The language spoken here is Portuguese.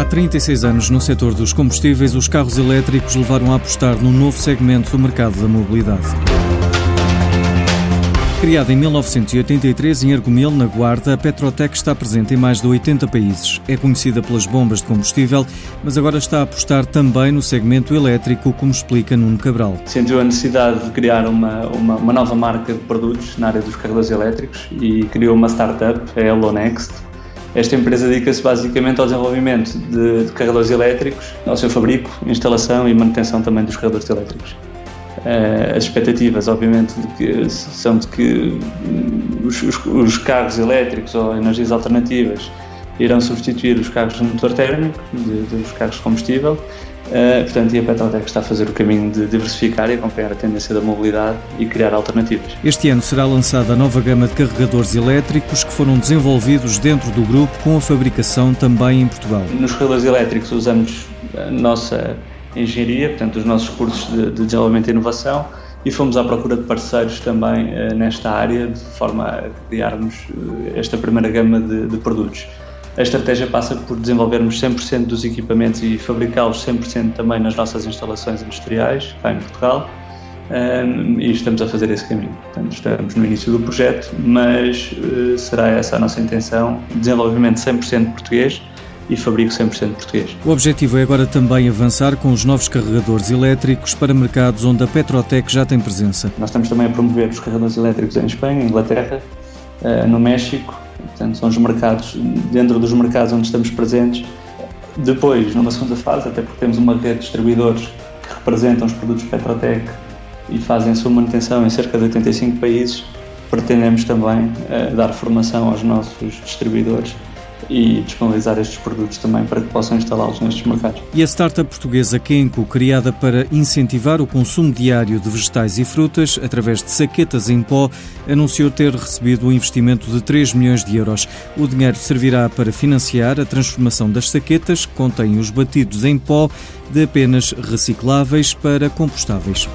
Há 36 anos, no setor dos combustíveis, os carros elétricos levaram a apostar num novo segmento do mercado da mobilidade. Criada em 1983 em Argumil, na Guarda, a Petrotec está presente em mais de 80 países. É conhecida pelas bombas de combustível, mas agora está a apostar também no segmento elétrico, como explica Nuno Cabral. Sentiu a necessidade de criar uma, uma, uma nova marca de produtos na área dos carregadores elétricos e criou uma startup, a Hello Next, esta empresa dedica-se basicamente ao desenvolvimento de, de, carregadores elétricos, ao seu fabrico, instalação e manutenção também dos carregadores elétricos. Uh, as expectativas, obviamente, de que, são de que os, os, os, carros elétricos ou energias alternativas irão substituir os carros de motor térmico, de, dos carros de combustível, Uh, portanto, e a Petrotec está a fazer o caminho de diversificar e acompanhar a tendência da mobilidade e criar alternativas. Este ano será lançada a nova gama de carregadores elétricos que foram desenvolvidos dentro do grupo com a fabricação também em Portugal. Nos carregadores elétricos usamos a nossa engenharia, portanto, os nossos cursos de, de desenvolvimento e inovação e fomos à procura de parceiros também uh, nesta área de forma a criarmos uh, esta primeira gama de, de produtos. A estratégia passa por desenvolvermos 100% dos equipamentos e fabricá-los 100% também nas nossas instalações industriais, cá em Portugal, um, e estamos a fazer esse caminho. Portanto, estamos no início do projeto, mas uh, será essa a nossa intenção: desenvolvimento 100% português e fabrico 100% português. O objetivo é agora também avançar com os novos carregadores elétricos para mercados onde a Petrotec já tem presença. Nós estamos também a promover os carregadores elétricos em Espanha, Inglaterra, uh, no México Portanto, são os mercados, dentro dos mercados onde estamos presentes. Depois, numa segunda fase, até porque temos uma rede de distribuidores que representam os produtos Petrotec e fazem a sua manutenção em cerca de 85 países, pretendemos também uh, dar formação aos nossos distribuidores e disponibilizar estes produtos também para que possam instalá-los nestes mercados. E a startup portuguesa Kenko, criada para incentivar o consumo diário de vegetais e frutas através de saquetas em pó, anunciou ter recebido um investimento de 3 milhões de euros. O dinheiro servirá para financiar a transformação das saquetas, que contêm os batidos em pó, de apenas recicláveis para compostáveis.